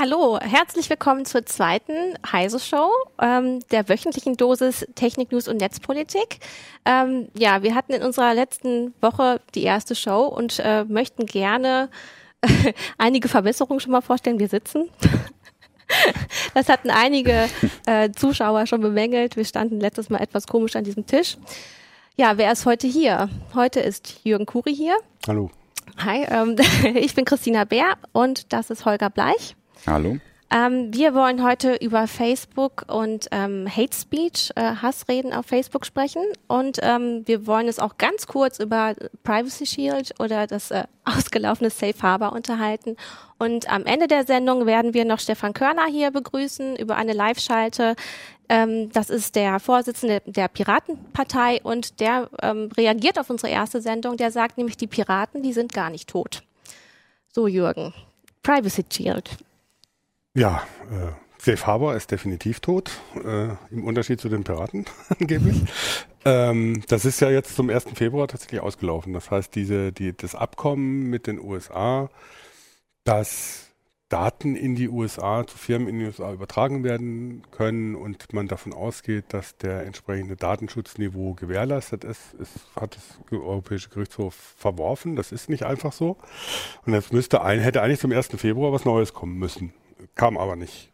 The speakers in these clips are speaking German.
Hallo, herzlich willkommen zur zweiten Heise Show, ähm, der wöchentlichen Dosis Technik, News und Netzpolitik. Ähm, ja, wir hatten in unserer letzten Woche die erste Show und äh, möchten gerne einige Verbesserungen schon mal vorstellen. Wir sitzen. das hatten einige äh, Zuschauer schon bemängelt. Wir standen letztes Mal etwas komisch an diesem Tisch. Ja, wer ist heute hier? Heute ist Jürgen Kuri hier. Hallo. Hi, ähm, ich bin Christina Bär und das ist Holger Bleich. Hallo. Ähm, wir wollen heute über Facebook und ähm, Hate Speech, äh, Hassreden auf Facebook sprechen. Und ähm, wir wollen es auch ganz kurz über Privacy Shield oder das äh, ausgelaufene Safe Harbor unterhalten. Und am Ende der Sendung werden wir noch Stefan Körner hier begrüßen über eine Live-Schalte. Ähm, das ist der Vorsitzende der Piratenpartei und der ähm, reagiert auf unsere erste Sendung. Der sagt nämlich, die Piraten, die sind gar nicht tot. So, Jürgen. Privacy Shield. Ja, äh, Safe Harbor ist definitiv tot, äh, im Unterschied zu den Piraten angeblich. Ähm, das ist ja jetzt zum 1. Februar tatsächlich ausgelaufen. Das heißt, diese, die, das Abkommen mit den USA, dass Daten in die USA zu Firmen in die USA übertragen werden können und man davon ausgeht, dass der entsprechende Datenschutzniveau gewährleistet ist, ist hat das Europäische Gerichtshof verworfen. Das ist nicht einfach so. Und jetzt müsste ein, hätte eigentlich zum 1. Februar was Neues kommen müssen kam aber nicht.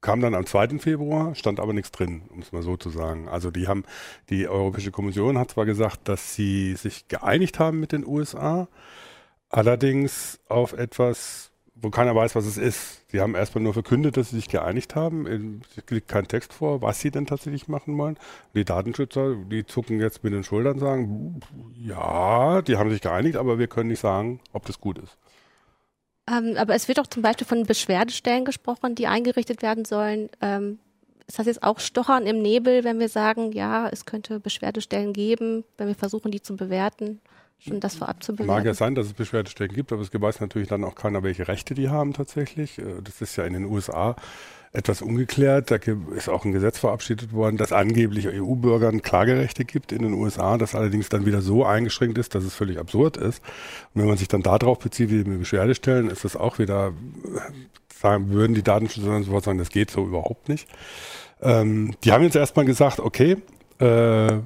Kam dann am 2. Februar, stand aber nichts drin, um es mal so zu sagen. Also die haben, die Europäische Kommission hat zwar gesagt, dass sie sich geeinigt haben mit den USA, allerdings auf etwas, wo keiner weiß, was es ist. Sie haben erstmal nur verkündet, dass sie sich geeinigt haben. Es liegt kein Text vor, was sie denn tatsächlich machen wollen. Die Datenschützer, die zucken jetzt mit den Schultern und sagen, ja, die haben sich geeinigt, aber wir können nicht sagen, ob das gut ist. Ähm, aber es wird auch zum Beispiel von Beschwerdestellen gesprochen, die eingerichtet werden sollen. Ähm, ist das jetzt auch Stochern im Nebel, wenn wir sagen, ja, es könnte Beschwerdestellen geben, wenn wir versuchen, die zu bewerten? Schon das vorab zu bewerten. Mag ja sein, dass es Beschwerdestellen gibt, aber es weiß natürlich dann auch keiner, welche Rechte die haben tatsächlich. Äh, das ist ja in den USA etwas ungeklärt. Da ist auch ein Gesetz verabschiedet worden, das angeblich EU-Bürgern Klagerechte gibt in den USA, das allerdings dann wieder so eingeschränkt ist, dass es völlig absurd ist. Und wenn man sich dann darauf bezieht, wie wir Beschwerde stellen, ist das auch wieder, sagen, würden die Datenschützer sofort sagen, das geht so überhaupt nicht. Ähm, die haben jetzt erstmal gesagt, okay, äh,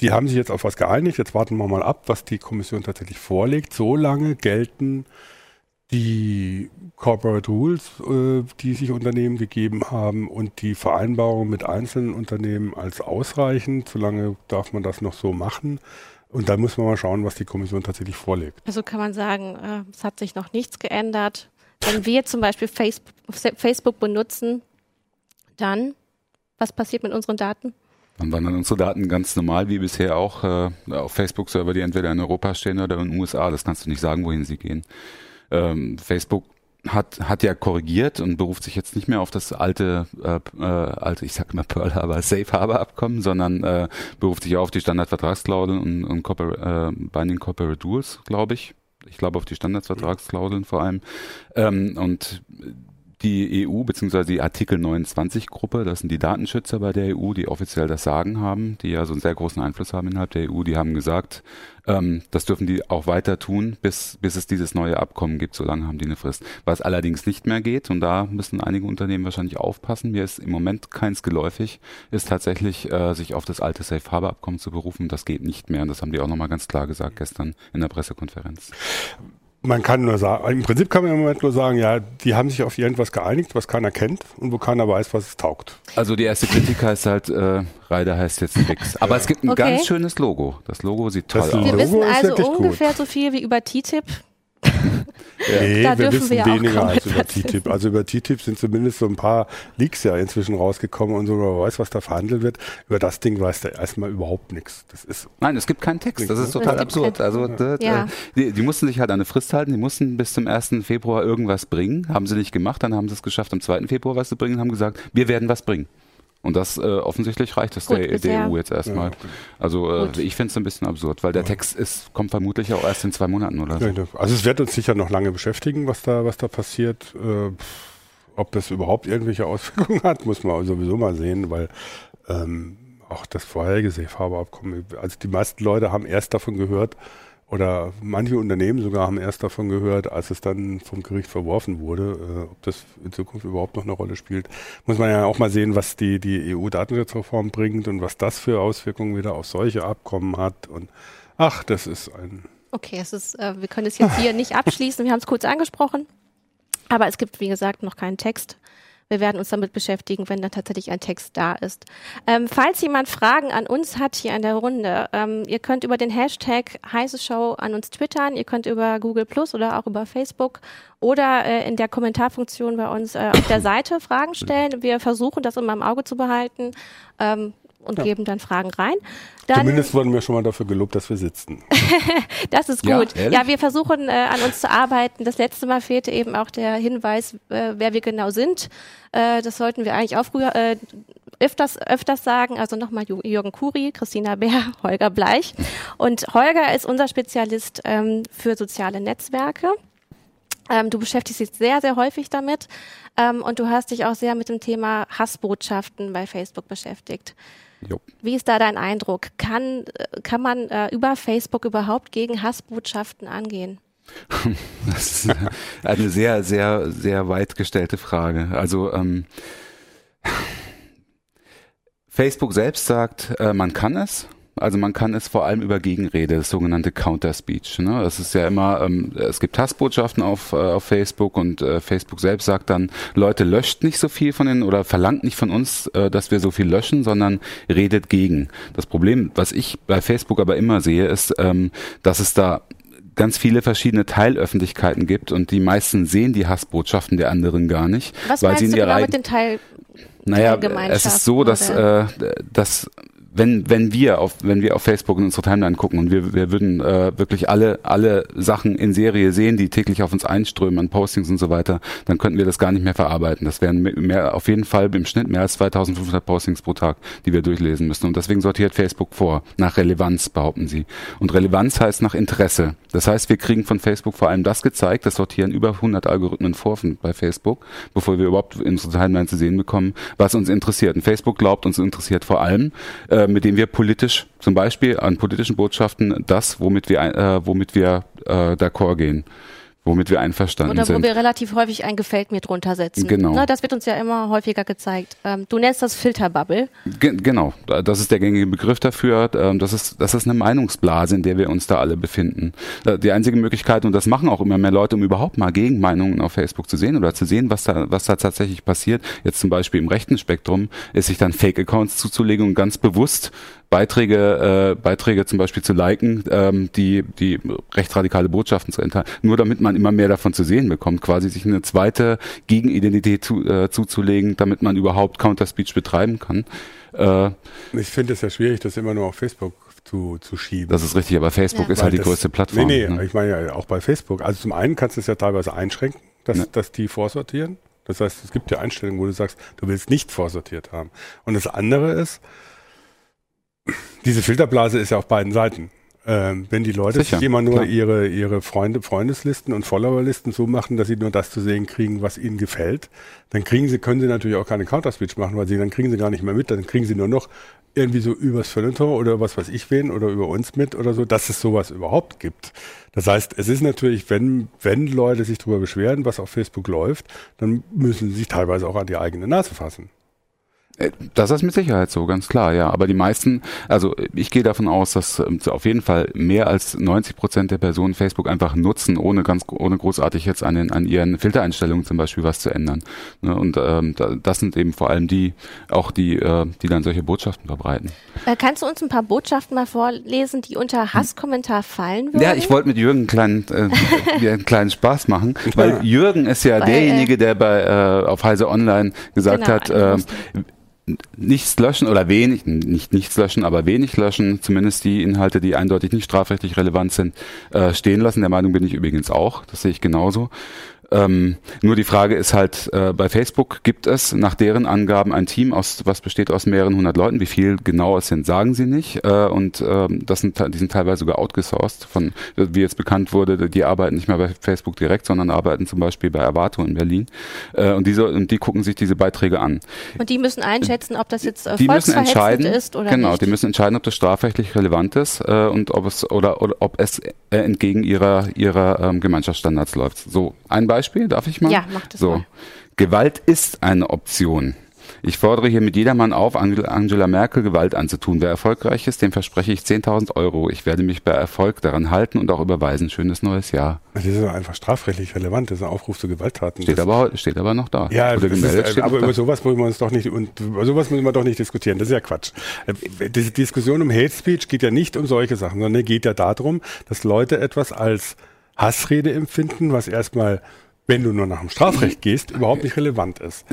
die haben sich jetzt auf was geeinigt, jetzt warten wir mal ab, was die Kommission tatsächlich vorlegt. Solange gelten die Corporate Rules, äh, die sich Unternehmen gegeben haben und die Vereinbarung mit einzelnen Unternehmen als ausreichend. Solange darf man das noch so machen. Und dann muss man mal schauen, was die Kommission tatsächlich vorlegt. Also kann man sagen, äh, es hat sich noch nichts geändert. Wenn wir zum Beispiel Facebook benutzen, dann, was passiert mit unseren Daten? Dann wandern unsere Daten ganz normal wie bisher auch äh, auf Facebook-Server, die entweder in Europa stehen oder in den USA. Das kannst du nicht sagen, wohin sie gehen ähm, Facebook hat, hat ja korrigiert und beruft sich jetzt nicht mehr auf das alte, äh, äh, alte, ich sag immer Pearl Harbor, Safe Harbor Abkommen, sondern äh, beruft sich auf die Standardvertragsklauseln und, und Corpor äh, Binding Corporate Rules, glaube ich. Ich glaube auf die Standardvertragsklauseln vor allem. Ähm, und die EU bzw. die Artikel 29 Gruppe, das sind die Datenschützer bei der EU, die offiziell das Sagen haben, die ja so einen sehr großen Einfluss haben innerhalb der EU, die haben gesagt, ähm, das dürfen die auch weiter tun, bis, bis es dieses neue Abkommen gibt, solange haben die eine Frist. Was allerdings nicht mehr geht, und da müssen einige Unternehmen wahrscheinlich aufpassen, mir ist im Moment keins geläufig, ist tatsächlich, äh, sich auf das alte Safe Harbor Abkommen zu berufen. Das geht nicht mehr und das haben die auch nochmal ganz klar gesagt gestern in der Pressekonferenz man kann nur sagen, im Prinzip kann man im Moment nur sagen, ja, die haben sich auf irgendwas geeinigt, was keiner kennt und wo keiner weiß, was es taugt. Also die erste Kritik heißt halt, äh, Reider heißt jetzt Fix. Aber es gibt ein okay. ganz schönes Logo. Das Logo sieht toll das aus. Wir wissen also ungefähr gut. so viel wie über TTIP. Nee, da wir wissen wir weniger als über TTIP. Also über TTIP sind zumindest so ein paar Leaks ja inzwischen rausgekommen und so, man weiß, was da verhandelt wird. Über das Ding weiß der erstmal überhaupt nichts. Das ist Nein, es gibt keinen Text. Das ist total absurd. Also ja. die, die, mussten sich halt an eine Frist halten. Die mussten bis zum 1. Februar irgendwas bringen. Haben sie nicht gemacht. Dann haben sie es geschafft, am 2. Februar was zu bringen und haben gesagt, wir werden was bringen. Und das äh, offensichtlich reicht es der, der, EU jetzt erstmal. Ja. Also äh, ich finde es ein bisschen absurd, weil der ja. Text ist, kommt vermutlich auch erst in zwei Monaten oder so. Also es wird uns sicher noch lange beschäftigen, was da, was da passiert. Äh, ob das überhaupt irgendwelche Auswirkungen hat, muss man sowieso mal sehen, weil ähm, auch das vorherige Safe-Harbor-Abkommen, also die meisten Leute haben erst davon gehört, oder manche Unternehmen sogar haben erst davon gehört, als es dann vom Gericht verworfen wurde. Äh, ob das in Zukunft überhaupt noch eine Rolle spielt, muss man ja auch mal sehen, was die, die EU-Datenschutzreform bringt und was das für Auswirkungen wieder auf solche Abkommen hat. Und ach, das ist ein. Okay, es ist, äh, wir können es jetzt hier nicht abschließen. Wir haben es kurz angesprochen. Aber es gibt, wie gesagt, noch keinen Text. Wir werden uns damit beschäftigen, wenn dann tatsächlich ein Text da ist. Ähm, falls jemand Fragen an uns hat hier in der Runde, ähm, ihr könnt über den Hashtag heiße Show an uns twittern, ihr könnt über Google Plus oder auch über Facebook oder äh, in der Kommentarfunktion bei uns äh, auf der Seite Fragen stellen. Wir versuchen das immer im Auge zu behalten. Ähm, und ja. geben dann Fragen rein. Dann, Zumindest wurden wir schon mal dafür gelobt, dass wir sitzen. das ist gut. Ja, ja wir versuchen äh, an uns zu arbeiten. Das letzte Mal fehlte eben auch der Hinweis, äh, wer wir genau sind. Äh, das sollten wir eigentlich auch früher äh, öfters, öfters sagen. Also nochmal Jürgen Kuri, Christina Bär, Holger Bleich. Und Holger ist unser Spezialist ähm, für soziale Netzwerke. Ähm, du beschäftigst dich sehr, sehr häufig damit ähm, und du hast dich auch sehr mit dem Thema Hassbotschaften bei Facebook beschäftigt. Jo. Wie ist da dein Eindruck? Kann, kann man äh, über Facebook überhaupt gegen Hassbotschaften angehen? Das ist eine sehr, sehr, sehr weit gestellte Frage. Also ähm, Facebook selbst sagt, äh, man kann es. Also man kann es vor allem über Gegenrede, das sogenannte Counter-Speech. Ne? Das ist ja immer, ähm, es gibt Hassbotschaften auf, äh, auf Facebook und äh, Facebook selbst sagt dann, Leute, löscht nicht so viel von den oder verlangt nicht von uns, äh, dass wir so viel löschen, sondern redet gegen. Das Problem, was ich bei Facebook aber immer sehe, ist, ähm, dass es da ganz viele verschiedene Teilöffentlichkeiten gibt und die meisten sehen die Hassbotschaften der anderen gar nicht. Was weil meinst sie in du genau mit den Teil naja, es ist so, dass, äh, dass wenn wenn wir auf wenn wir auf Facebook in unsere Timeline gucken und wir wir würden äh, wirklich alle alle Sachen in Serie sehen, die täglich auf uns einströmen an Postings und so weiter, dann könnten wir das gar nicht mehr verarbeiten. Das wären mehr auf jeden Fall im Schnitt mehr als 2500 Postings pro Tag, die wir durchlesen müssen und deswegen sortiert Facebook vor nach Relevanz behaupten sie. Und Relevanz heißt nach Interesse. Das heißt, wir kriegen von Facebook vor allem das gezeigt, das sortieren über 100 Algorithmen vor bei Facebook, bevor wir überhaupt in unsere Timeline zu sehen bekommen, was uns interessiert. Und Facebook glaubt, uns interessiert vor allem äh, äh, mit dem wir politisch, zum Beispiel an politischen Botschaften, das, womit wir, äh, womit wir äh, d'accord gehen womit wir einverstanden Oder sind. Oder wo wir relativ häufig ein Gefällt mir drunter setzen. Genau. Na, das wird uns ja immer häufiger gezeigt. Ähm, du nennst das Filterbubble. Ge genau, das ist der gängige Begriff dafür. Ähm, das, ist, das ist eine Meinungsblase, in der wir uns da alle befinden. Äh, die einzige Möglichkeit, und das machen auch immer mehr Leute, um überhaupt mal Gegenmeinungen auf Facebook zu sehen oder zu sehen, was da, was da tatsächlich passiert, jetzt zum Beispiel im rechten Spektrum, ist sich dann Fake-Accounts zuzulegen und ganz bewusst Beiträge, äh, Beiträge zum Beispiel zu liken, ähm, die, die rechtsradikale Botschaften zu enthalten, nur damit man immer mehr davon zu sehen bekommt, quasi sich eine zweite Gegenidentität zu, äh, zuzulegen, damit man überhaupt Counter-Speech betreiben kann. Äh, ich finde es ja schwierig, das immer nur auf Facebook zu, zu schieben. Das ist richtig, aber Facebook ja. ist halt die größte Plattform. Nee, nee, ne? ich meine ja auch bei Facebook. Also zum einen kannst du es ja teilweise einschränken, dass, ja. dass die vorsortieren. Das heißt, es gibt ja Einstellungen, wo du sagst, du willst nicht vorsortiert haben. Und das andere ist, diese Filterblase ist ja auf beiden Seiten. Ähm, wenn die Leute Sicher, sich immer nur klar. ihre, ihre Freunde, Freundeslisten und Followerlisten so machen, dass sie nur das zu sehen kriegen, was ihnen gefällt, dann kriegen sie, können sie natürlich auch keine Counter-Speech machen, weil sie, dann kriegen sie gar nicht mehr mit, dann kriegen sie nur noch irgendwie so übers Feuilleton oder was weiß ich wen oder über uns mit oder so, dass es sowas überhaupt gibt. Das heißt, es ist natürlich, wenn, wenn Leute sich darüber beschweren, was auf Facebook läuft, dann müssen sie sich teilweise auch an die eigene Nase fassen. Äh, das ist mit Sicherheit so, ganz klar, ja. Aber die meisten, also ich gehe davon aus, dass ähm, auf jeden Fall mehr als 90 Prozent der Personen Facebook einfach nutzen, ohne ganz, ohne großartig jetzt an, den, an ihren Filtereinstellungen zum Beispiel was zu ändern. Ne? Und ähm, das sind eben vor allem die, auch die, äh, die dann solche Botschaften verbreiten. Äh, kannst du uns ein paar Botschaften mal vorlesen, die unter Hasskommentar fallen würden? Ja, ich wollte mit Jürgen einen kleinen, äh, einen kleinen Spaß machen, weil Jürgen ist ja weil, derjenige, der bei äh, auf Heise Online gesagt genau, hat, äh, nichts löschen oder wenig, nicht nichts löschen, aber wenig löschen, zumindest die Inhalte, die eindeutig nicht strafrechtlich relevant sind, äh, stehen lassen. Der Meinung bin ich übrigens auch, das sehe ich genauso. Ähm, nur die Frage ist halt, äh, bei Facebook gibt es nach deren Angaben ein Team aus, was besteht aus mehreren hundert Leuten. Wie viel genau es sind, sagen sie nicht. Äh, und ähm, das sind, die sind teilweise sogar outgesourced von, wie jetzt bekannt wurde, die arbeiten nicht mehr bei Facebook direkt, sondern arbeiten zum Beispiel bei Avato in Berlin. Äh, und diese, und die gucken sich diese Beiträge an. Und die müssen einschätzen, ob das jetzt äh, die müssen entscheiden, ist oder genau, nicht. die müssen entscheiden, ob das strafrechtlich relevant ist äh, und ob es oder, oder ob es äh, entgegen ihrer ihrer ähm, Gemeinschaftsstandards läuft. So ein Beispiel, darf ich mal? Ja, mach das so. mal. Gewalt ist eine Option. Ich fordere hier mit jedermann auf, Angela Merkel Gewalt anzutun. Wer erfolgreich ist, dem verspreche ich 10.000 Euro. Ich werde mich bei Erfolg daran halten und auch überweisen. Schönes neues Jahr. Das ist einfach strafrechtlich relevant. Das ist ein Aufruf zu Gewalttaten. Steht das, aber, steht aber noch da. Ja, Oder gemeldet ist, steht aber über sowas müssen wir uns doch nicht, und über sowas müssen wir doch nicht diskutieren. Das ist ja Quatsch. Äh, Die Diskussion um Hate Speech geht ja nicht um solche Sachen, sondern geht ja darum, dass Leute etwas als Hassrede empfinden, was erstmal wenn du nur nach dem Strafrecht gehst, überhaupt nicht relevant ist.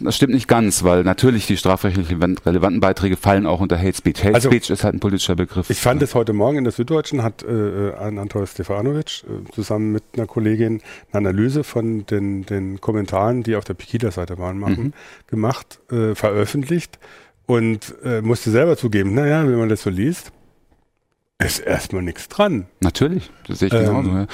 Das stimmt nicht ganz, weil natürlich die strafrechtlich relevanten Beiträge fallen auch unter Hate Speech. Hate Also, Speech ist halt ein politischer Begriff. Ich fand es heute Morgen in der Süddeutschen hat äh, ein Anton Stefanovic äh, zusammen mit einer Kollegin eine Analyse von den, den Kommentaren, die auf der Pegida-Seite waren, machen, gemacht, äh, veröffentlicht und äh, musste selber zugeben, naja, wenn man das so liest, ist erstmal nichts dran. Natürlich, das sehe ich Ähm, genauso. ja.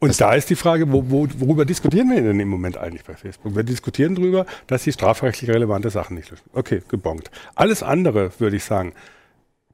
Und da ist die Frage, wo, wo, worüber diskutieren wir denn im Moment eigentlich bei Facebook? Wir diskutieren darüber, dass sie strafrechtlich relevante Sachen nicht löschen. Okay, gebongt. Alles andere würde ich sagen,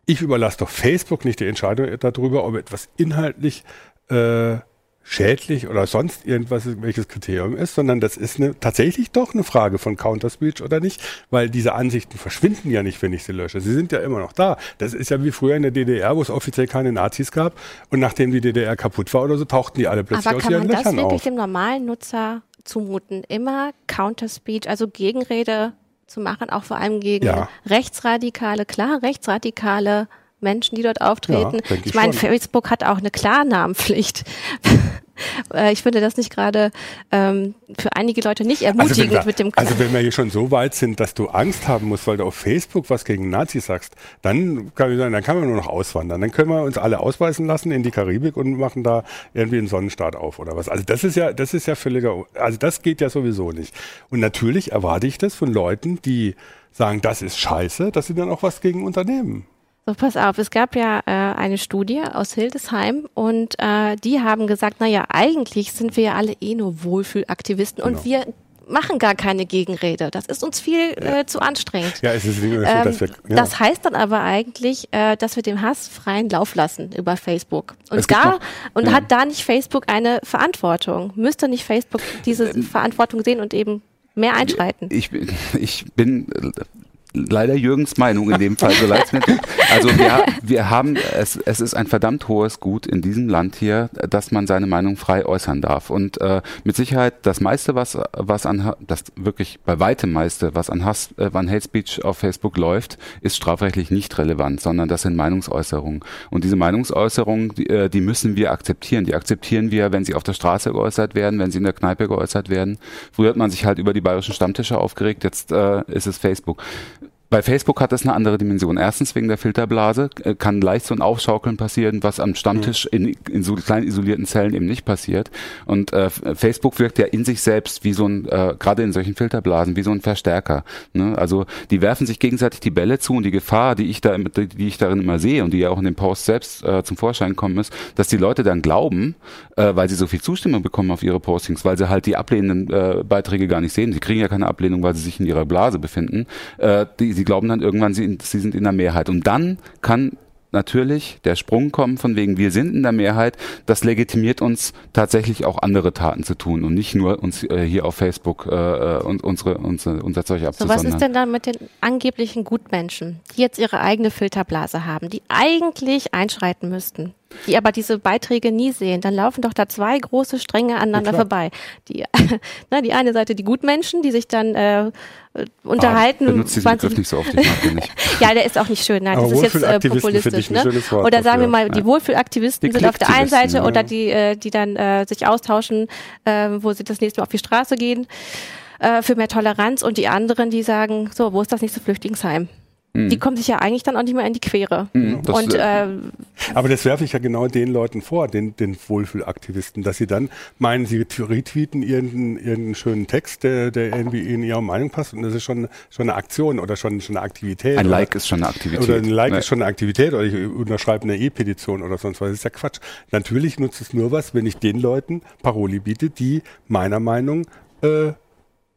ich überlasse doch Facebook nicht die Entscheidung darüber, ob etwas inhaltlich äh, schädlich oder sonst irgendwas welches Kriterium ist, sondern das ist eine, tatsächlich doch eine Frage von Counterspeech oder nicht, weil diese Ansichten verschwinden ja nicht, wenn ich sie lösche. Sie sind ja immer noch da. Das ist ja wie früher in der DDR, wo es offiziell keine Nazis gab und nachdem die DDR kaputt war oder so, tauchten die alle plötzlich Aber aus kann ihren man das Löchern wirklich auf. dem normalen Nutzer zumuten, immer Counterspeech, also Gegenrede zu machen, auch vor allem gegen Ja. rechtsradikale, klar, rechtsradikale Menschen, die dort auftreten. Ja, ich ich meine. Facebook hat auch eine Klarnamenpflicht. Äh, ich finde das nicht gerade ähm, für einige Leute nicht ermutigend Also wir, mit dem also wenn wir hier schon so weit sind, dass du Angst haben musst, weil du auf Facebook was gegen Nazis sagst, dann kann ich sagen, dann kann man nur noch auswandern. Dann können wir uns alle ausweisen lassen in die Karibik und machen da irgendwie einen Sonnenstaat auf oder was. Also das ist ja, das ist ja völliger, also das geht ja sowieso nicht. Und natürlich erwarte ich das von Leuten, die sagen, das ist scheiße, dass sie dann auch was gegen unternehmen. So, pass auf, es gab ja äh, eine Studie aus Hildesheim und äh, die haben gesagt, naja, eigentlich sind wir ja alle eh nur Wohlfühlaktivisten und wir machen gar keine Gegenrede. Das ist uns viel äh, zu anstrengend. Ja, es ist nicht so, Ähm, dass wir, ja. Das heißt dann aber eigentlich, äh, dass wir dem Hass freien Lauf lassen über Facebook. Und Es da noch- und ja. hat da nicht Facebook eine Verantwortung? Müsste nicht Facebook diese Ähm, Verantwortung sehen und eben mehr einschreiten? Ich, bin- ich bin leider Jürgens Meinung in dem Fall, so leid es mir tut. Also wir, wir haben, es, es ist ein verdammt hohes Gut in diesem Land hier, dass man seine Meinung frei äußern darf. Und äh, mit Sicherheit das meiste, was, was an, das wirklich bei weitem meiste, was an Hass, äh, an Hate Speech auf Facebook läuft, ist strafrechtlich nicht relevant, sondern das sind Meinungsäußerungen. Und diese Meinungsäußerungen, die, äh, die müssen wir akzeptieren. Die akzeptieren wir, wenn sie auf der Straße geäußert werden, wenn sie in der Kneipe geäußert werden. Früher hat man sich halt über die bayerischen Stammtische aufgeregt, jetzt äh, ist es Facebook. Bei Facebook hat das eine andere Dimension. Erstens wegen der Filterblase äh, kann leicht so ein Aufschaukeln passieren, was am Stammtisch in, in so kleinen isolierten Zellen eben nicht passiert. Und äh, Facebook wirkt ja in sich selbst wie so ein, äh, gerade in solchen Filterblasen, wie so ein Verstärker. Ne? Also die werfen sich gegenseitig die Bälle zu und die Gefahr, die ich da, die ich darin immer sehe und die ja auch in dem Post selbst äh, zum Vorschein kommen ist, dass die Leute dann glauben, äh, weil sie so viel Zustimmung bekommen auf ihre Postings, weil sie halt die ablehnenden äh, Beiträge gar nicht sehen. Sie kriegen ja keine Ablehnung, weil sie sich in ihrer Blase befinden. Äh, die, sie glauben dann irgendwann, sie, sie sind in der Mehrheit. Und dann kann natürlich der Sprung kommen von wegen, wir sind in der Mehrheit, das legitimiert uns tatsächlich auch andere Taten zu tun und nicht nur uns äh, hier auf Facebook äh, äh, und unsere, unsere, unser Zeug So, abzusondern. was ist denn dann mit den angeblichen Gutmenschen, die jetzt ihre eigene Filterblase haben, die eigentlich einschreiten müssten, die aber diese Beiträge nie sehen? Dann laufen doch da zwei große Stränge aneinander klar. vorbei. Die, na, die eine Seite die Gutmenschen, die sich dann äh, äh, unterhalten. Benutzt diesen 20 Begriff nicht so oft, ich mag den nicht. ja, der ist auch nicht schön. Nein, Aber das ist jetzt äh, populistisch. Ne? Wort Oder sagen wir mal, die Wohlfühlaktivisten Die sind auf der einen Seite ja. oder die, äh, die dann äh, sich austauschen, äh, wo sie das nächste Mal auf die Straße gehen äh, für mehr Toleranz und die anderen, die sagen, so, wo ist das nächste Flüchtlingsheim? Mhm. Die kommen sich ja eigentlich dann auch nicht mehr in die Quere. Mhm, und, äh, aber das werfe ich ja genau den Leuten vor, den, den Wohlfühlaktivisten, dass sie dann meinen, sie retweeten irgendeinen, irgendeinen schönen Text, der, der irgendwie in ihre Meinung passt und das ist schon, schon eine Aktion oder schon, schon eine Aktivität. Ein oder, Like ist schon eine Aktivität. Oder ein Like nee. ist schon eine Aktivität oder ich unterschreibe eine E-Petition oder sonst was. Das ist ja Quatsch. Natürlich nutzt es nur was, wenn ich den Leuten Paroli biete, die meiner Meinung äh,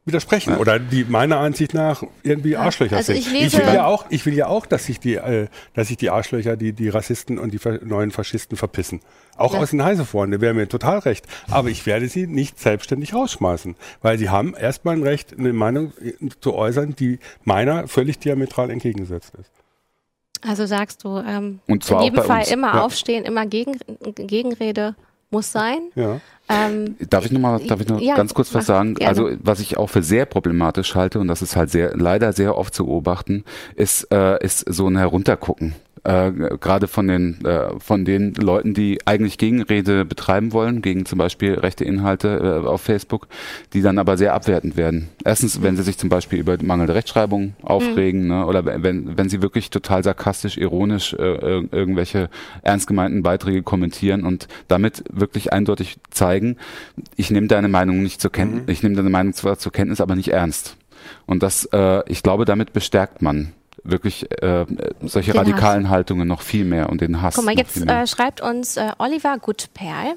widersprechen ja. oder die meiner Ansicht nach irgendwie Arschlöcher also sind. Ich, ich, will ja auch, ich will ja auch, dass sich die, äh, dass sich die Arschlöcher, die, die Rassisten und die neuen Faschisten verpissen. Auch ja. aus den Heiseforen, da wäre mir total recht. Aber ich werde sie nicht selbstständig rausschmeißen, weil sie haben erstmal ein Recht, eine Meinung äh, zu äußern, die meiner völlig diametral entgegengesetzt ist. Also sagst du, ähm, in jedem Fall uns. immer ja. aufstehen, immer Gegen, Gegenrede muss sein. Ja. Ähm, darf ich noch mal, darf ich noch ja, ganz kurz was sagen? Gerne. Also was ich auch für sehr problematisch halte und das ist halt sehr leider sehr oft zu beobachten, ist äh, ist so ein Heruntergucken äh, gerade von den äh, von den Leuten, die eigentlich Gegenrede betreiben wollen, gegen zum Beispiel rechte Inhalte äh, auf Facebook, die dann aber sehr abwertend werden. Erstens, wenn sie sich zum Beispiel über mangelnde Rechtschreibung aufregen, mhm. ne, oder wenn wenn sie wirklich total sarkastisch, ironisch äh, irgendwelche ernst gemeinten Beiträge kommentieren und damit wirklich eindeutig zeigen, ich nehme deine Meinung nicht zur Kenntnis, mhm. ich nehme deine Meinung zwar zur Kenntnis, aber nicht ernst. Und das, äh, ich glaube, damit bestärkt man wirklich äh, solche den radikalen Hass. Haltungen noch viel mehr und den Hass. Guck mal, jetzt äh, schreibt uns äh, Oliver Gutperl.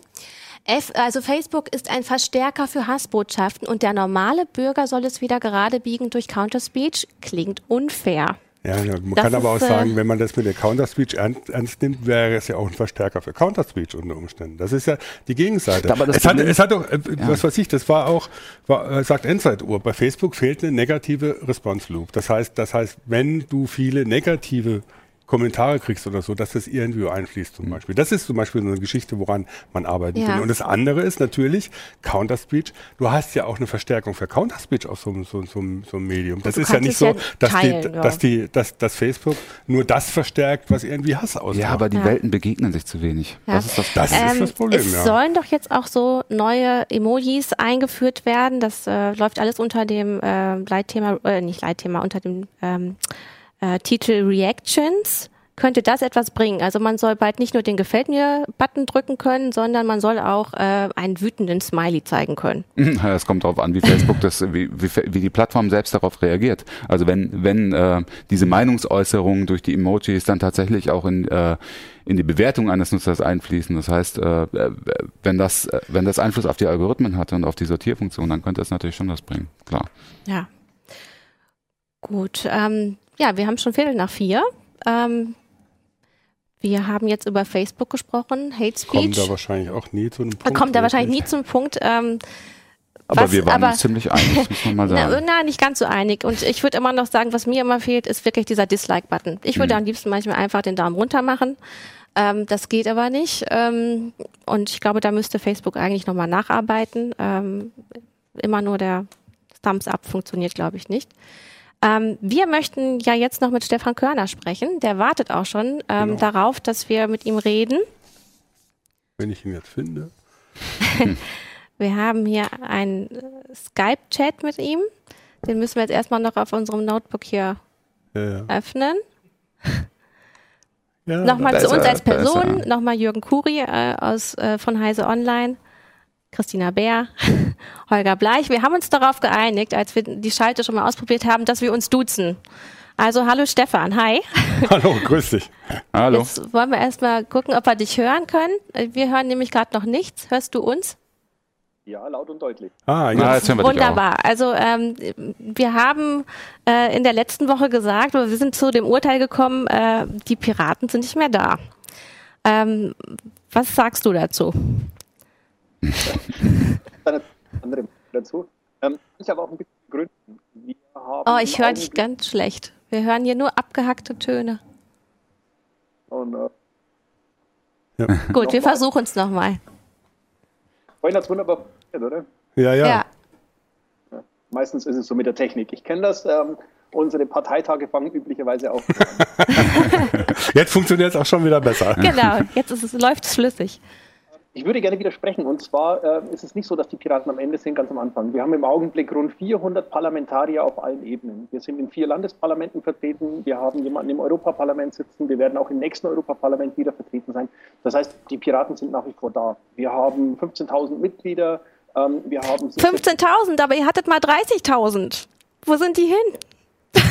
F, also Facebook ist ein Verstärker für Hassbotschaften und der normale Bürger soll es wieder gerade biegen durch Counterspeech. Klingt unfair. Ja, man das kann aber auch sagen, äh, wenn man das mit der Counter-Speech ernst, ernst, nimmt, wäre es ja auch ein Verstärker für Counter-Speech unter Umständen. Das ist ja die Gegenseite. Aber das es, hat, es hat doch, äh, ja. was weiß ich, das war auch, war, äh, sagt Endzeit-Uhr, bei Facebook fehlt eine negative Response-Loop. Das heißt, das heißt, wenn du viele negative Kommentare kriegst oder so, dass das irgendwie einfließt zum mhm. Beispiel. Das ist zum Beispiel so eine Geschichte, woran man arbeiten ja. kann. Und das andere ist natürlich Counterspeech. Du hast ja auch eine Verstärkung für Counterspeech auf so, so, so, so einem Medium. Das du ist ja nicht so, dass, teilen, die, dass, die, dass, dass Facebook nur das verstärkt, was irgendwie Hass ausmacht. Ja, aber die ja. Welten begegnen sich zu wenig. Ja. Das ist das, das, ähm, ist das Problem. Es sollen doch jetzt auch so neue Emojis eingeführt werden. Das äh, läuft alles unter dem äh, Leitthema, äh, nicht Leitthema, unter dem ähm, äh, Titel Reactions könnte das etwas bringen. Also man soll bald nicht nur den Gefällt mir-Button drücken können, sondern man soll auch äh, einen wütenden Smiley zeigen können. Es kommt darauf an, wie Facebook das, wie, wie, wie, die Plattform selbst darauf reagiert. Also wenn, wenn äh, diese Meinungsäußerungen durch die Emojis dann tatsächlich auch in, äh, in die Bewertung eines Nutzers einfließen, das heißt, äh, wenn das, wenn das Einfluss auf die Algorithmen hat und auf die Sortierfunktion, dann könnte es natürlich schon was bringen, klar. Ja. Gut, ähm, ja, wir haben schon Viertel nach vier. Ähm, wir haben jetzt über Facebook gesprochen, Hate Speech. Kommt da wahrscheinlich auch nie zu einem Punkt. Kommt da wahrscheinlich nie zum Punkt. Ähm, aber was, wir waren aber, uns ziemlich einig, muss man mal sagen. Na, na, nicht ganz so einig. Und ich würde immer noch sagen, was mir immer fehlt, ist wirklich dieser Dislike-Button. Ich würde mhm. am liebsten manchmal einfach den Daumen runter machen. Ähm, das geht aber nicht. Ähm, und ich glaube, da müsste Facebook eigentlich nochmal nacharbeiten. Ähm, immer nur der Thumbs Up funktioniert, glaube ich, nicht. Ähm, wir möchten ja jetzt noch mit Stefan Körner sprechen. Der wartet auch schon ähm, genau. darauf, dass wir mit ihm reden. Wenn ich ihn jetzt finde. wir haben hier einen äh, Skype-Chat mit ihm. Den müssen wir jetzt erstmal noch auf unserem Notebook hier ja, ja. öffnen. Ja, nochmal zu uns als Person, nochmal Jürgen Kuri äh, aus, äh, von Heise Online. Christina Bär, Holger Bleich. Wir haben uns darauf geeinigt, als wir die Schalte schon mal ausprobiert haben, dass wir uns duzen. Also hallo Stefan, hi. Hallo, grüß dich. Hallo. Jetzt wollen wir erstmal gucken, ob wir dich hören können. Wir hören nämlich gerade noch nichts. Hörst du uns? Ja, laut und deutlich. Ah, ja. jetzt hören wir Wunderbar. Dich auch. Also ähm, wir haben äh, in der letzten Woche gesagt, oder wir sind zu dem Urteil gekommen, äh, die Piraten sind nicht mehr da. Ähm, was sagst du dazu? Eine andere dazu. Ähm, ich habe auch ein bisschen Gründen. oh, ich höre dich ganz schlecht. Wir hören hier nur abgehackte Töne. Oh no. Ja. Gut, wir versuchen es nochmal. Vorhin hat es wunderbar funktioniert, oder? Ja, ja, ja, ja. Meistens ist es so mit der Technik. Ich kenne das. Ähm, unsere Parteitage fangen üblicherweise auch. jetzt funktioniert es auch schon wieder besser. Genau, jetzt ist es, läuft es flüssig. Ich würde gerne widersprechen. Und zwar äh, ist es nicht so, dass die Piraten am Ende sind, ganz am Anfang. Wir haben im Augenblick rund 400 Parlamentarier auf allen Ebenen. Wir sind in vier Landesparlamenten vertreten. Wir haben jemanden im Europaparlament sitzen. Wir werden auch im nächsten Europaparlament wieder vertreten sein. Das heißt, die Piraten sind nach wie vor da. Wir haben 15.000 Mitglieder. Ähm, wir haben 15.000, aber ihr hattet mal 30.000. Wo sind die hin?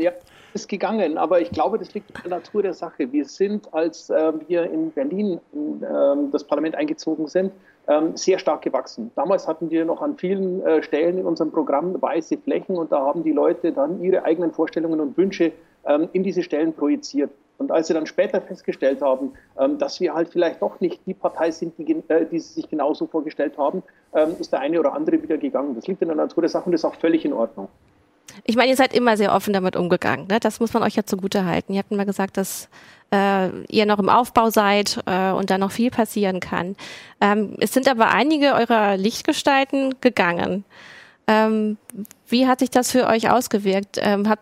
ja, ist gegangen, aber ich glaube, das liegt in der Natur der Sache. Wir sind, als äh, wir in Berlin in äh, das Parlament eingezogen sind, ähm, sehr stark gewachsen. Damals hatten wir noch an vielen äh, Stellen in unserem Programm weiße Flächen und da haben die Leute dann ihre eigenen Vorstellungen und Wünsche ähm, in diese Stellen projiziert. Und als sie dann später festgestellt haben, ähm, dass wir halt vielleicht doch nicht die Partei sind, die, äh, die sie sich genauso vorgestellt haben, ähm, ist der eine oder andere wieder gegangen. Das liegt in der Natur der Sache und ist auch völlig in Ordnung. Ich meine, ihr seid immer sehr offen damit umgegangen. Ne? Das muss man euch ja zugute halten. Ihr habt immer gesagt, dass äh, ihr noch im Aufbau seid äh, und da noch viel passieren kann. Ähm, es sind aber einige eurer Lichtgestalten gegangen. Ähm, wie hat sich das für euch ausgewirkt? Ähm, hab,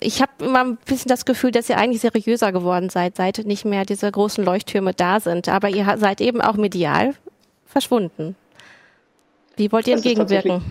ich habe immer ein bisschen das Gefühl, dass ihr eigentlich seriöser geworden seid, seit nicht mehr diese großen Leuchttürme da sind. Aber ihr seid eben auch medial verschwunden. Wie wollt ihr entgegenwirken?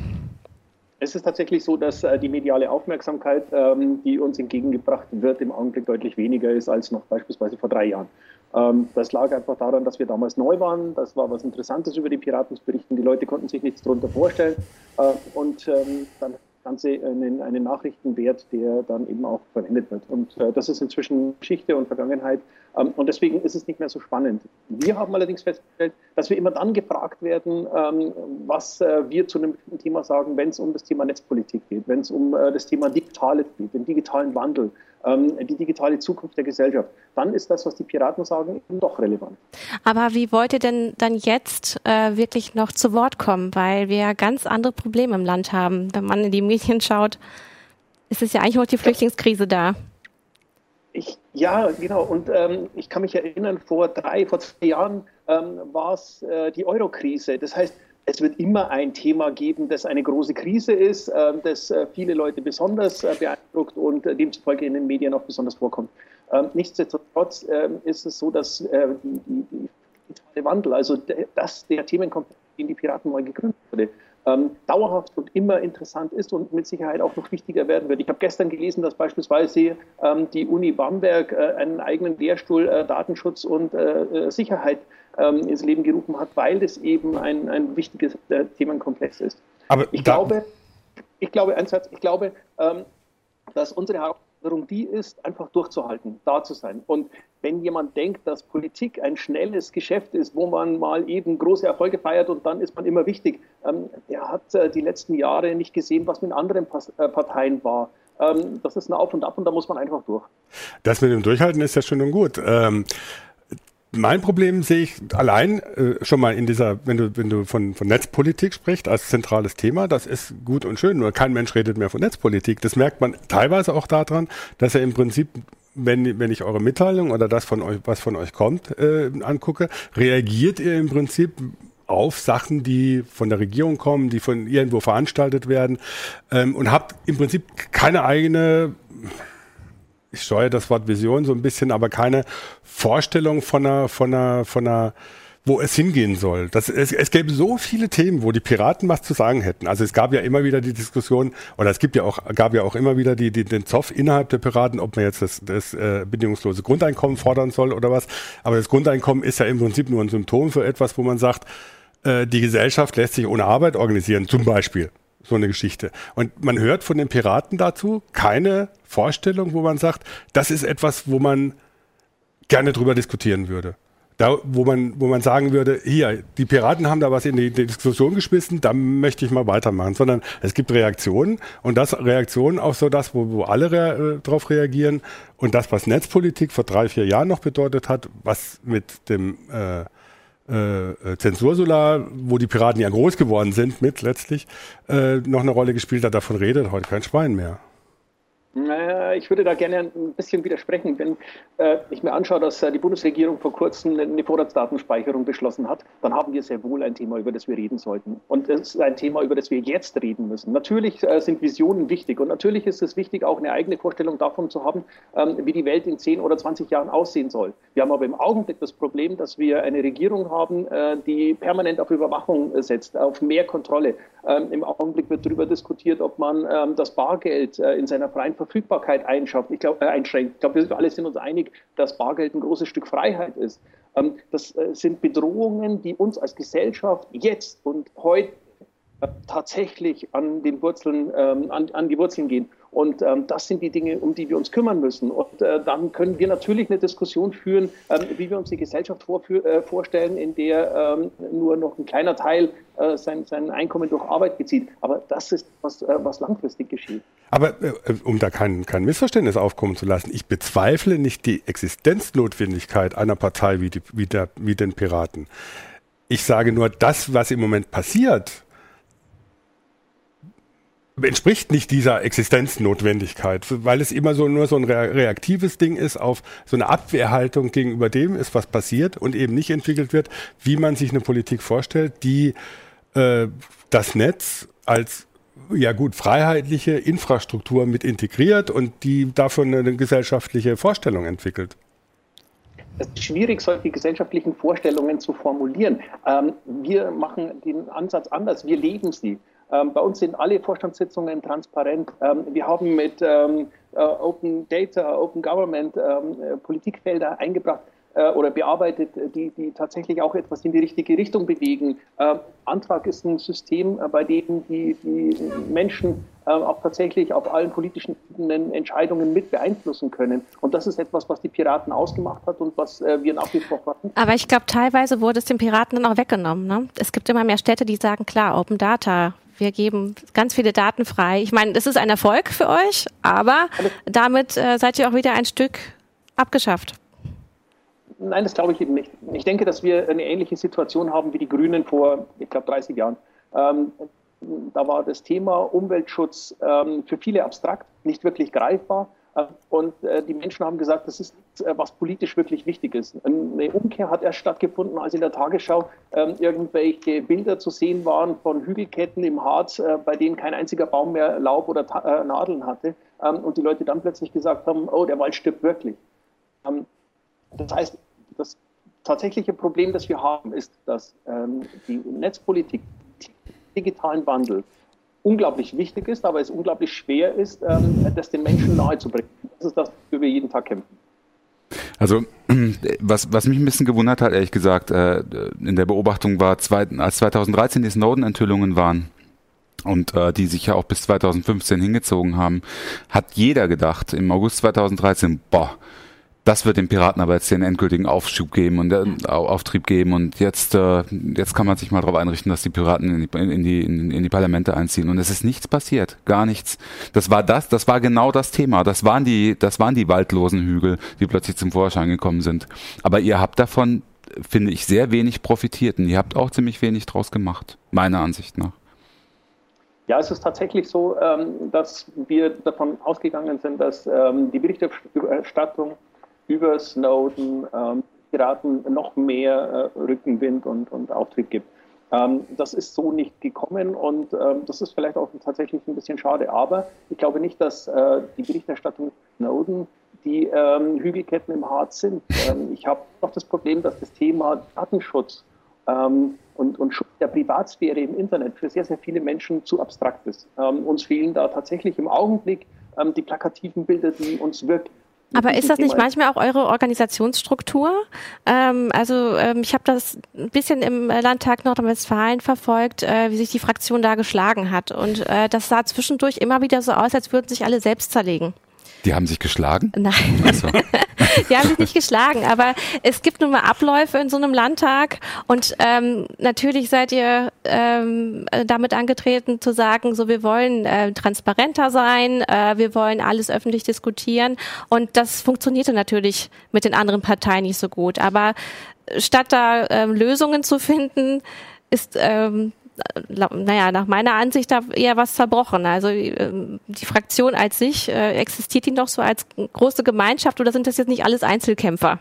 Es ist tatsächlich so, dass äh, die mediale Aufmerksamkeit, ähm, die uns entgegengebracht wird, im Augenblick deutlich weniger ist als noch beispielsweise vor drei Jahren. Ähm, das lag einfach daran, dass wir damals neu waren. Das war was Interessantes über die Piraten zu berichten. Die Leute konnten sich nichts darunter vorstellen. Äh, und ähm, dann Ganze einen, einen Nachrichtenwert, der dann eben auch verwendet wird. Und äh, das ist inzwischen Geschichte und Vergangenheit. Ähm, und deswegen ist es nicht mehr so spannend. Wir haben allerdings festgestellt, dass wir immer dann gefragt werden, ähm, was äh, wir zu einem Thema sagen, wenn es um das Thema Netzpolitik geht, wenn es um äh, das Thema Digitales geht, den digitalen Wandel, die digitale Zukunft der Gesellschaft, dann ist das, was die Piraten sagen, eben doch relevant. Aber wie wollt ihr denn dann jetzt äh, wirklich noch zu Wort kommen? Weil wir ganz andere Probleme im Land haben. Wenn man in die Medien schaut, ist es ja eigentlich auch die Flüchtlingskrise da. Ich, ja, genau. Und ähm, ich kann mich erinnern, vor drei, vor zwei Jahren ähm, war es äh, die Euro-Krise. Das heißt, es wird immer ein Thema geben, das eine große Krise ist, äh, das äh, viele Leute besonders äh, beeindruckt und demzufolge in den Medien auch besonders vorkommt. Ähm, nichtsdestotrotz ähm, ist es so, dass digitale Wandel, also der, das der Themenkomplex, den die Piraten neu gegründet wurde, ähm, dauerhaft und immer interessant ist und mit Sicherheit auch noch wichtiger werden wird. Ich habe gestern gelesen, dass beispielsweise die Uni Bamberg einen eigenen Lehrstuhl Datenschutz und Sicherheit ähm, ins Leben gerufen hat, weil das eben ein, ein wichtiges äh, Themenkomplex ist. Aber ich glaube, ich glaube, ein Satz, ich glaube, ähm, dass unsere Herausforderung die ist, einfach durchzuhalten, da zu sein. Und wenn jemand denkt, dass Politik ein schnelles Geschäft ist, wo man mal eben große Erfolge feiert und dann ist man immer wichtig, ähm, der hat äh, die letzten Jahre nicht gesehen, was mit anderen Pas äh, Parteien war. Ähm, das ist ein Auf und Ab und da muss man einfach durch. Das mit dem Durchhalten ist ja schön und gut. Ähm mein Problem sehe ich allein äh, schon mal in dieser, wenn du, wenn du von, von Netzpolitik sprichst als zentrales Thema, das ist gut und schön, nur kein Mensch redet mehr von Netzpolitik. Das merkt man teilweise auch daran, dass er im Prinzip wenn, wenn ich eure Mitteilung oder das von euch, was von euch kommt, äh, angucke, reagiert ihr im Prinzip auf Sachen, die von der Regierung kommen, die von irgendwo veranstaltet werden ähm, und habt im Prinzip keine eigene ich steuere das Wort Vision so ein bisschen, aber keine Vorstellung von einer, von einer, von einer, wo es hingehen soll. Das, es, es gäbe so viele Themen, wo die Piraten was zu sagen hätten. Also es gab ja immer wieder die Diskussion, oder es gibt ja auch, gab ja auch immer wieder die, die, den Zoff innerhalb der Piraten, ob man jetzt das, das äh, bedingungslose Grundeinkommen fordern soll oder was. Aber das Grundeinkommen ist ja im Prinzip nur ein Symptom für etwas, wo man sagt, äh, die Gesellschaft lässt sich ohne Arbeit organisieren, zum Beispiel so eine Geschichte. Und man hört von den Piraten dazu keine Vorstellung, wo man sagt, das ist etwas, wo man gerne drüber diskutieren würde. Da, wo man, wo man sagen würde, hier, die Piraten haben da was in die, Diskussion geschmissen, da möchte ich mal weitermachen, sondern es gibt Reaktionen und das Reaktionen auch so das, wo, wo alle rea äh, drauf reagieren und das, was Netzpolitik vor drei, vier Jahren noch bedeutet hat, was mit dem äh, äh, äh, Zensursolar, wo die Piraten ja groß geworden sind mit letztlich, äh, noch eine Rolle gespielt hat, davon redet heute kein Schwein mehr. Ich würde da gerne ein bisschen widersprechen. Wenn äh, ich mir anschaue, dass äh, die Bundesregierung vor kurzem eine Vorratsdatenspeicherung beschlossen hat, dann haben wir sehr wohl ein Thema, über das wir reden sollten. Und es ist ein Thema, über das wir jetzt reden müssen. Natürlich äh, sind Visionen wichtig und natürlich ist es wichtig, auch eine eigene Vorstellung davon zu haben, ähm, wie die Welt in 10 oder 20 Jahren aussehen soll. Wir haben aber im Augenblick das Problem, dass wir eine Regierung haben, die permanent auf Überwachung setzt, auf mehr Kontrolle. Ähm, Im Augenblick wird darüber diskutiert, ob man ähm, das Bargeld in seiner freien Verfügbarkeit einschafft. Ich glaube, äh, einschränkt. Ich glaube, wir alle sind uns einig, dass Bargeld ein großes Stück Freiheit ist. Ähm, das äh, sind Bedrohungen, die uns als Gesellschaft jetzt und heute äh, tatsächlich an den Wurzeln, ähm, an, an, die Wurzeln gehen. Und ähm, das sind die Dinge, um die wir uns kümmern müssen. Und äh, dann können wir natürlich eine Diskussion führen, ähm, wie wir uns die Gesellschaft äh, vorstellen, in der ähm, nur noch ein kleiner Teil äh, sein, sein Einkommen durch Arbeit bezieht. Aber das ist was, äh, was langfristig geschieht. Aber äh, um da kein, kein Missverständnis aufkommen zu lassen, ich bezweifle nicht die Existenznotwendigkeit einer Partei wie, die, wie, der, wie den Piraten. Ich sage nur, das, was im Moment passiert, entspricht nicht dieser Existenznotwendigkeit, weil es immer so nur so ein reaktives Ding ist, auf so eine Abwehrhaltung gegenüber dem ist, was passiert und eben nicht entwickelt wird, wie man sich eine Politik vorstellt, die äh, das Netz als ja gut freiheitliche Infrastruktur mit integriert und die davon eine gesellschaftliche Vorstellung entwickelt. Es ist schwierig, solche gesellschaftlichen Vorstellungen zu formulieren. Ähm, wir machen den Ansatz anders, wir leben sie. Ähm, bei uns sind alle Vorstandssitzungen transparent. Ähm, wir haben mit ähm, äh, Open Data, Open Government ähm, äh, Politikfelder eingebracht äh, oder bearbeitet, die, die tatsächlich auch etwas in die richtige Richtung bewegen. Ähm, Antrag ist ein System, äh, bei dem die, die Menschen äh, auch tatsächlich auf allen politischen Ebenen Entscheidungen mit beeinflussen können. Und das ist etwas, was die Piraten ausgemacht hat und was äh, wir nach wie vor hatten. Aber ich glaube, teilweise wurde es den Piraten dann auch weggenommen. Ne? Es gibt immer mehr Städte, die sagen, klar, Open Data, wir geben ganz viele Daten frei. Ich meine, das ist ein Erfolg für euch, aber damit äh, seid ihr auch wieder ein Stück abgeschafft. Nein, das glaube ich eben nicht. Ich denke, dass wir eine ähnliche Situation haben wie die Grünen vor, ich glaube, 30 Jahren. Ähm, da war das Thema Umweltschutz ähm, für viele abstrakt, nicht wirklich greifbar. Und äh, die Menschen haben gesagt, das ist äh, was politisch wirklich wichtig ist. Eine Umkehr hat erst stattgefunden, als in der Tagesschau ähm, irgendwelche Bilder zu sehen waren von Hügelketten im Harz, äh, bei denen kein einziger Baum mehr Laub oder Nadeln hatte. Ähm, und die Leute dann plötzlich gesagt haben, oh, der Wald stirbt wirklich. Ähm, das heißt, das tatsächliche Problem, das wir haben, ist, dass die Netzpolitik digitalen Wandel unglaublich wichtig ist, aber es unglaublich schwer ist, ähm, das den Menschen nahezubringen. Das ist das, wofür wir jeden Tag kämpfen. Also was, was mich ein bisschen gewundert hat, ehrlich gesagt, äh, in der Beobachtung war, als 2013 die Snowden-Enthüllungen waren, und äh, die sich ja auch bis 2015 hingezogen haben, hat jeder gedacht im August 2013, boah, das wird den Piraten aber jetzt den endgültigen Aufschub geben und äh, Auftrieb geben und jetzt äh, jetzt kann man sich mal darauf einrichten, dass die Piraten in die, in die in, in die Parlamente einziehen und es ist nichts passiert, gar nichts. Das war das, das war genau das Thema. Das waren die das waren die waldlosen Hügel, die plötzlich zum Vorschein gekommen sind. Aber ihr habt davon finde ich sehr wenig profitiert und ihr habt auch ziemlich wenig draus gemacht, meiner Ansicht nach. Ja, es ist tatsächlich so, ähm, dass wir davon ausgegangen sind, dass ähm, die Berichterstattung über Snowden ähm, Piraten noch mehr äh, Rückenwind und, und Auftrieb gibt. Ähm, das ist so nicht gekommen und ähm, das ist vielleicht auch tatsächlich ein bisschen schade. Aber ich glaube nicht, dass äh, die Berichterstattung Snowden die ähm, Hügelketten im Harz sind. Ähm, ich habe noch das Problem, dass das Thema Datenschutz ähm, und, und Schutz der Privatsphäre im Internet für sehr, sehr viele Menschen zu abstrakt ist. Ähm, uns fehlen da tatsächlich im Augenblick die plakativen Bilder, die uns wirklich aber ist das nicht manchmal auch eure Organisationsstruktur? Ähm, also ähm, ich habe das ein bisschen im Landtag Nordrhein-Westfalen verfolgt, äh, wie sich die Fraktion da geschlagen hat. Und äh, das sah zwischendurch immer wieder so aus, als würden sich alle selbst zerlegen. Die haben sich geschlagen? Nein. So. die haben sich nicht geschlagen, aber es gibt nun mal Abläufe in so einem Landtag und ähm, natürlich seid ihr ähm, damit angetreten zu sagen, so wir wollen äh, transparenter sein, äh, wir wollen alles öffentlich diskutieren und das funktionierte natürlich mit den anderen Parteien nicht so gut. Aber statt da ähm, Lösungen zu finden, ist ähm, naja, nach meiner Ansicht da eher was verbrochen. Also ähm, die Fraktion als sich, äh, existiert die noch so als große Gemeinschaft oder sind das jetzt nicht alles Einzelkämpfer?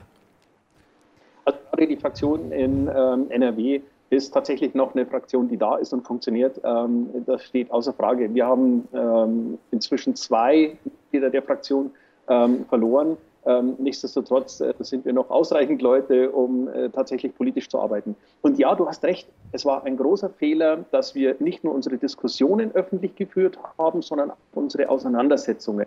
Also die Fraktion in ähm, NRW ist tatsächlich noch eine Fraktion, die da ist und funktioniert. Ähm, das steht außer Frage. Wir haben ähm, inzwischen zwei Mitglieder der Fraktion ähm, verloren. Ähm, nichtsdestotrotz äh, sind wir noch ausreichend Leute, um äh, tatsächlich politisch zu arbeiten. Und ja, du hast recht, es war ein großer Fehler, dass wir nicht nur unsere Diskussionen öffentlich geführt haben, sondern auch unsere Auseinandersetzungen.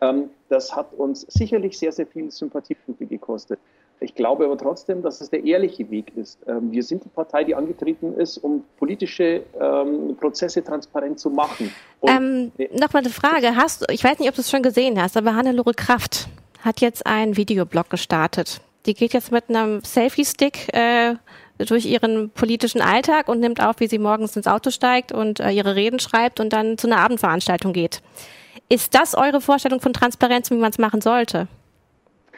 Ähm, das hat uns sicherlich sehr, sehr viel Sympathiepunkte gekostet. Ich glaube aber trotzdem, dass es der ehrliche Weg ist. Ähm, wir sind die Partei, die angetreten ist, um politische ähm, Prozesse transparent zu machen. Ähm, Nochmal eine Frage. Hast, ich weiß nicht, ob du es schon gesehen hast, aber Hannelore Kraft hat jetzt einen Videoblog gestartet. Die geht jetzt mit einem Selfie-Stick äh, durch ihren politischen Alltag und nimmt auf, wie sie morgens ins Auto steigt und äh, ihre Reden schreibt und dann zu einer Abendveranstaltung geht. Ist das eure Vorstellung von Transparenz, wie man es machen sollte?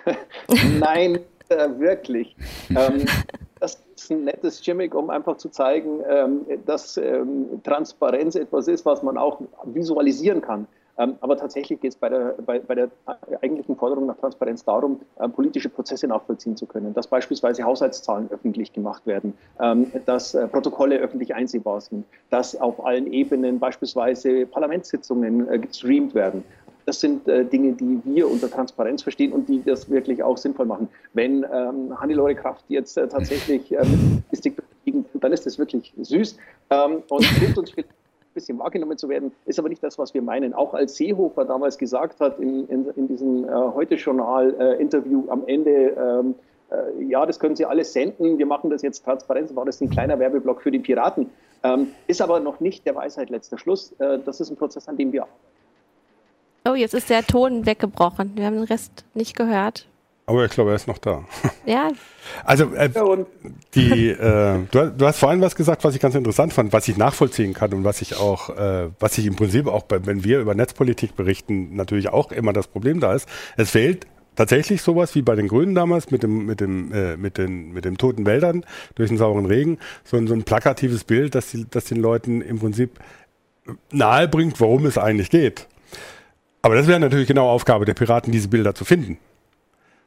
Nein, äh, wirklich. Ähm, das ist ein nettes Gimmick, um einfach zu zeigen, ähm, dass ähm, Transparenz etwas ist, was man auch visualisieren kann. Ähm, aber tatsächlich geht es bei der, bei, bei der eigentlichen Forderung nach Transparenz darum, äh, politische Prozesse nachvollziehen zu können, dass beispielsweise Haushaltszahlen öffentlich gemacht werden, ähm, dass äh, Protokolle öffentlich einsehbar sind, dass auf allen Ebenen beispielsweise Parlamentssitzungen äh, gestreamt werden. Das sind äh, Dinge, die wir unter Transparenz verstehen und die das wirklich auch sinnvoll machen. Wenn ähm, Hannelore Kraft jetzt äh, tatsächlich ähm, dann ist das wirklich süß ähm, und hilft uns vielleicht bisschen wahrgenommen zu werden, ist aber nicht das, was wir meinen. Auch als Seehofer damals gesagt hat in, in, in diesem äh, Heute-Journal-Interview äh, am Ende, ähm, äh, ja, das können Sie alles senden, wir machen das jetzt transparent, war das ein kleiner Werbeblock für die Piraten. Ähm, ist aber noch nicht der Weisheit letzter Schluss. Äh, das ist ein Prozess, an dem wir arbeiten. Oh, jetzt ist der Ton weggebrochen. Wir haben den Rest nicht gehört. Aber ich glaube, er ist noch da. Ja. Also äh, die, äh, du, du, hast vorhin was gesagt, was ich ganz interessant fand, was ich nachvollziehen kann und was ich auch, äh, was ich im Prinzip auch, bei, wenn wir über Netzpolitik berichten, natürlich auch immer das Problem da ist. Es fehlt tatsächlich sowas wie bei den Grünen damals mit dem mit dem äh, mit den mit dem toten Wäldern durch den sauren Regen, so, ein so ein plakatives Bild, das die, das den Leuten im Prinzip nahe bringt, worum es eigentlich geht. Aber das wäre natürlich genau Aufgabe der Piraten, diese Bilder zu finden.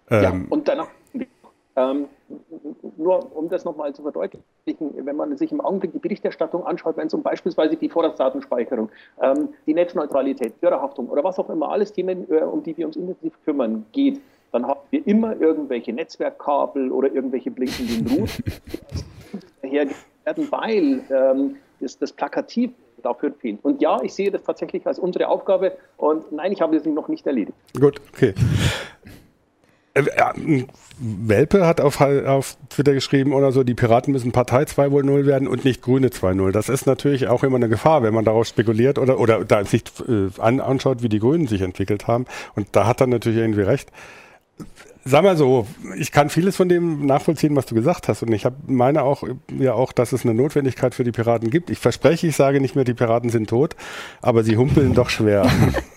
Ähm, ja, und danach, ähm, nur um das nochmal zu verdeutlichen, wenn man sich im Augenblick die Berichterstattung anschaut, wenn es um beispielsweise die Vorratsdatenspeicherung, ähm, die Netzneutralität, Hörerhaftung oder was auch immer, alles Themen, äh, um die wir uns intensiv kümmern, geht, dann haben wir immer irgendwelche Netzwerkkabel oder irgendwelche blinkenden Routen werden, weil ähm, das, das Plakativ dafür fehlt. Und ja, ich sehe das tatsächlich als unsere Aufgabe und nein, ich habe das noch nicht erledigt. Gut, okay. Äh, Welpe hat auf, auf Twitter geschrieben oder so, die Piraten müssen Partei 2.0 werden und nicht Grüne 2.0. Das ist natürlich auch immer eine Gefahr, wenn man darauf spekuliert oder, oder da sich äh, anschaut, wie die Grünen sich entwickelt haben. Und da hat er natürlich irgendwie recht. Sag mal so, ich kann vieles von dem nachvollziehen, was du gesagt hast. Und ich hab, meine auch, ja auch, dass es eine Notwendigkeit für die Piraten gibt. Ich verspreche, ich sage nicht mehr, die Piraten sind tot, aber sie humpeln doch schwer.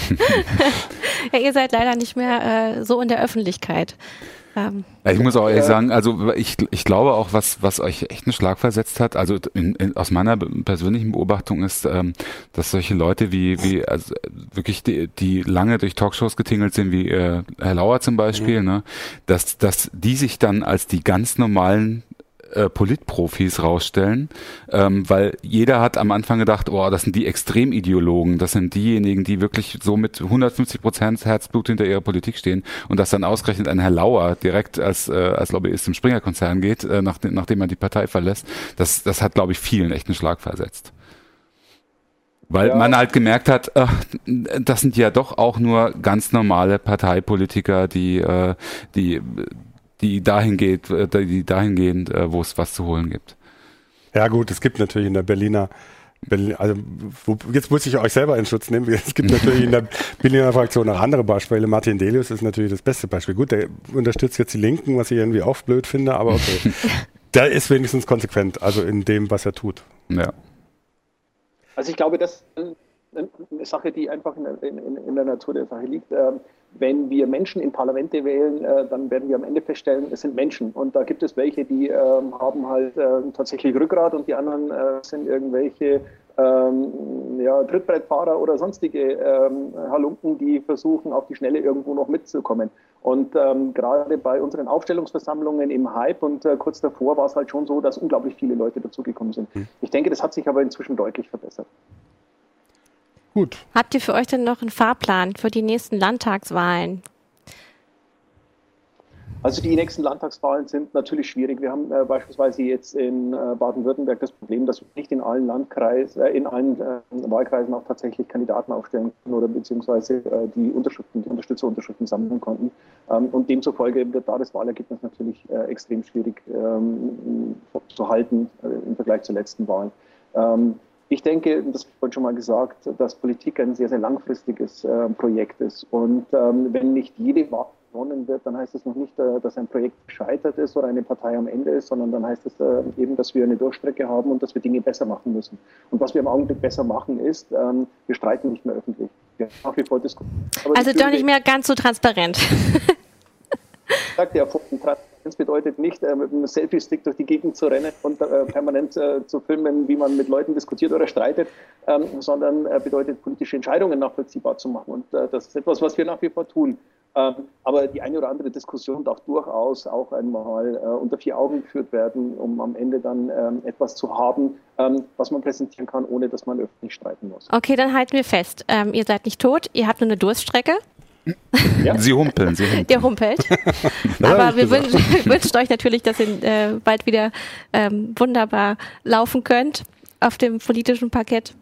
ja, ihr seid leider nicht mehr äh, so in der Öffentlichkeit. Ähm, ich muss auch ehrlich sagen, also ich, ich glaube auch, was, was euch echt einen Schlag versetzt hat, also in, in, aus meiner persönlichen Beobachtung ist, ähm, dass solche Leute wie, wie also wirklich die, die lange durch Talkshows getingelt sind, wie äh, Herr Lauer zum Beispiel, mhm. ne, dass, dass die sich dann als die ganz normalen äh, Politprofis rausstellen, ähm, weil jeder hat am Anfang gedacht, oh, das sind die Extremideologen, das sind diejenigen, die wirklich so mit 150 Prozent Herzblut hinter ihrer Politik stehen und dass dann ausgerechnet ein Herr Lauer direkt als, äh, als Lobbyist im Springer-Konzern geht, äh, nach, nachdem er die Partei verlässt, das, das hat, glaube ich, vielen echt einen Schlag versetzt. Weil ja. man halt gemerkt hat, ach, das sind ja doch auch nur ganz normale Parteipolitiker, die, äh, die die dahin geht, äh, die dahingehend, äh, wo es was zu holen gibt. Ja gut, es gibt natürlich in der Berliner Berlin, also wo, jetzt muss ich euch selber in Schutz nehmen. Es gibt natürlich in der Berliner Fraktion auch andere Beispiele. Martin Delius ist natürlich das beste Beispiel. Gut, der unterstützt jetzt die Linken, was ich irgendwie auch blöd finde, aber okay. der ist wenigstens konsequent, also in dem, was er tut. Ja. Also ich glaube, das eine Sache, die einfach in, in, in, der Natur der Sache liegt. Ähm, wenn wir Menschen in Parlamente wählen, äh, dann werden wir am Ende feststellen, es sind Menschen. Und da gibt es welche, die ähm, haben halt äh, tatsächlich Rückgrat und die anderen äh, sind irgendwelche ähm, ja, Trittbrettfahrer oder sonstige ähm, Halunken, die versuchen, auf die Schnelle irgendwo noch mitzukommen. Und ähm, gerade bei unseren Aufstellungsversammlungen im Hype und äh, kurz davor war es halt schon so, dass unglaublich viele Leute dazugekommen sind. Mhm. Ich denke, das hat sich aber inzwischen deutlich verbessert. Gut. Habt ihr für euch denn noch einen Fahrplan für die nächsten Landtagswahlen? Also die nächsten Landtagswahlen sind natürlich schwierig. Wir haben äh, beispielsweise jetzt in äh, Baden-Württemberg das Problem, dass wir nicht in allen Landkreisen, äh, in allen äh, Wahlkreisen auch tatsächlich Kandidaten aufstellen können oder beziehungsweise äh, die Unterschriften, die Unterstützerunterschriften sammeln konnten. Ähm, und demzufolge wird da das Wahlergebnis natürlich äh, extrem schwierig ähm, zu halten im Vergleich zur letzten Wahl. Ähm, ich denke, das vorhin schon mal gesagt, dass Politik ein sehr, sehr langfristiges äh, Projekt ist. Und ähm, wenn nicht jede Wahl gewonnen wird, dann heißt das noch nicht, äh, dass ein Projekt gescheitert ist oder eine Partei am Ende ist, sondern dann heißt es äh, eben, dass wir eine Durchstrecke haben und dass wir Dinge besser machen müssen. Und was wir im Augenblick besser machen, ist, ähm, wir streiten nicht mehr öffentlich. Wir nach wie vor diskutieren. Also doch nicht mehr ganz so transparent. Ich sagte ja, Transparenz bedeutet nicht, äh, mit einem Selfie-Stick durch die Gegend zu rennen und äh, permanent äh, zu filmen, wie man mit Leuten diskutiert oder streitet, ähm, sondern bedeutet, politische Entscheidungen nachvollziehbar zu machen. Und das ist etwas, was wir nach wie vor tun. Ähm, aber die eine oder andere Diskussion darf durchaus auch einmal unter vier Augen geführt werden, um am Ende dann ähm, etwas zu haben, was man präsentieren kann, ohne dass man öffentlich streiten muss. Okay, dann halten wir fest. ihr seid nicht tot, ihr habt nur eine Durststrecke. Ja. Sie humpeln, sie humpeln. Der humpelt. Aber wir wünschen, wünschen, euch natürlich, dass ihr äh, bald wieder ähm, wunderbar laufen könnt auf dem politischen Parkett.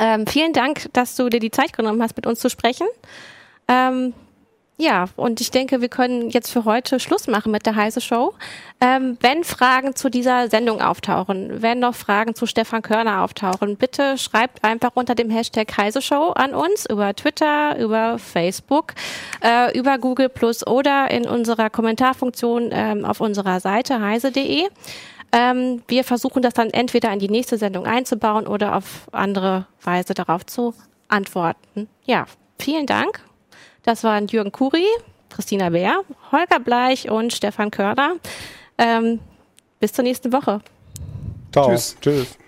Ähm, vielen Dank, dass du dir die Zeit genommen hast, mit uns zu sprechen. Ähm, ja, und ich denke, wir können jetzt für heute Schluss machen mit der Heise Show. Ähm, wenn Fragen zu dieser Sendung auftauchen, wenn noch Fragen zu Stefan Körner auftauchen, bitte schreibt einfach unter dem Hashtag Heise Show an uns über Twitter, über Facebook, äh, über Google Plus oder in unserer Kommentarfunktion ähm, auf unserer Seite heise.de. Ähm, wir versuchen das dann entweder in die nächste Sendung einzubauen oder auf andere Weise darauf zu antworten. Ja, vielen Dank das waren Jürgen Kuri, Christina Bär, Holger Bleich und Stefan Körner. Ähm, bis zur nächsten Woche. Ciao. Tschüss. Tschüss.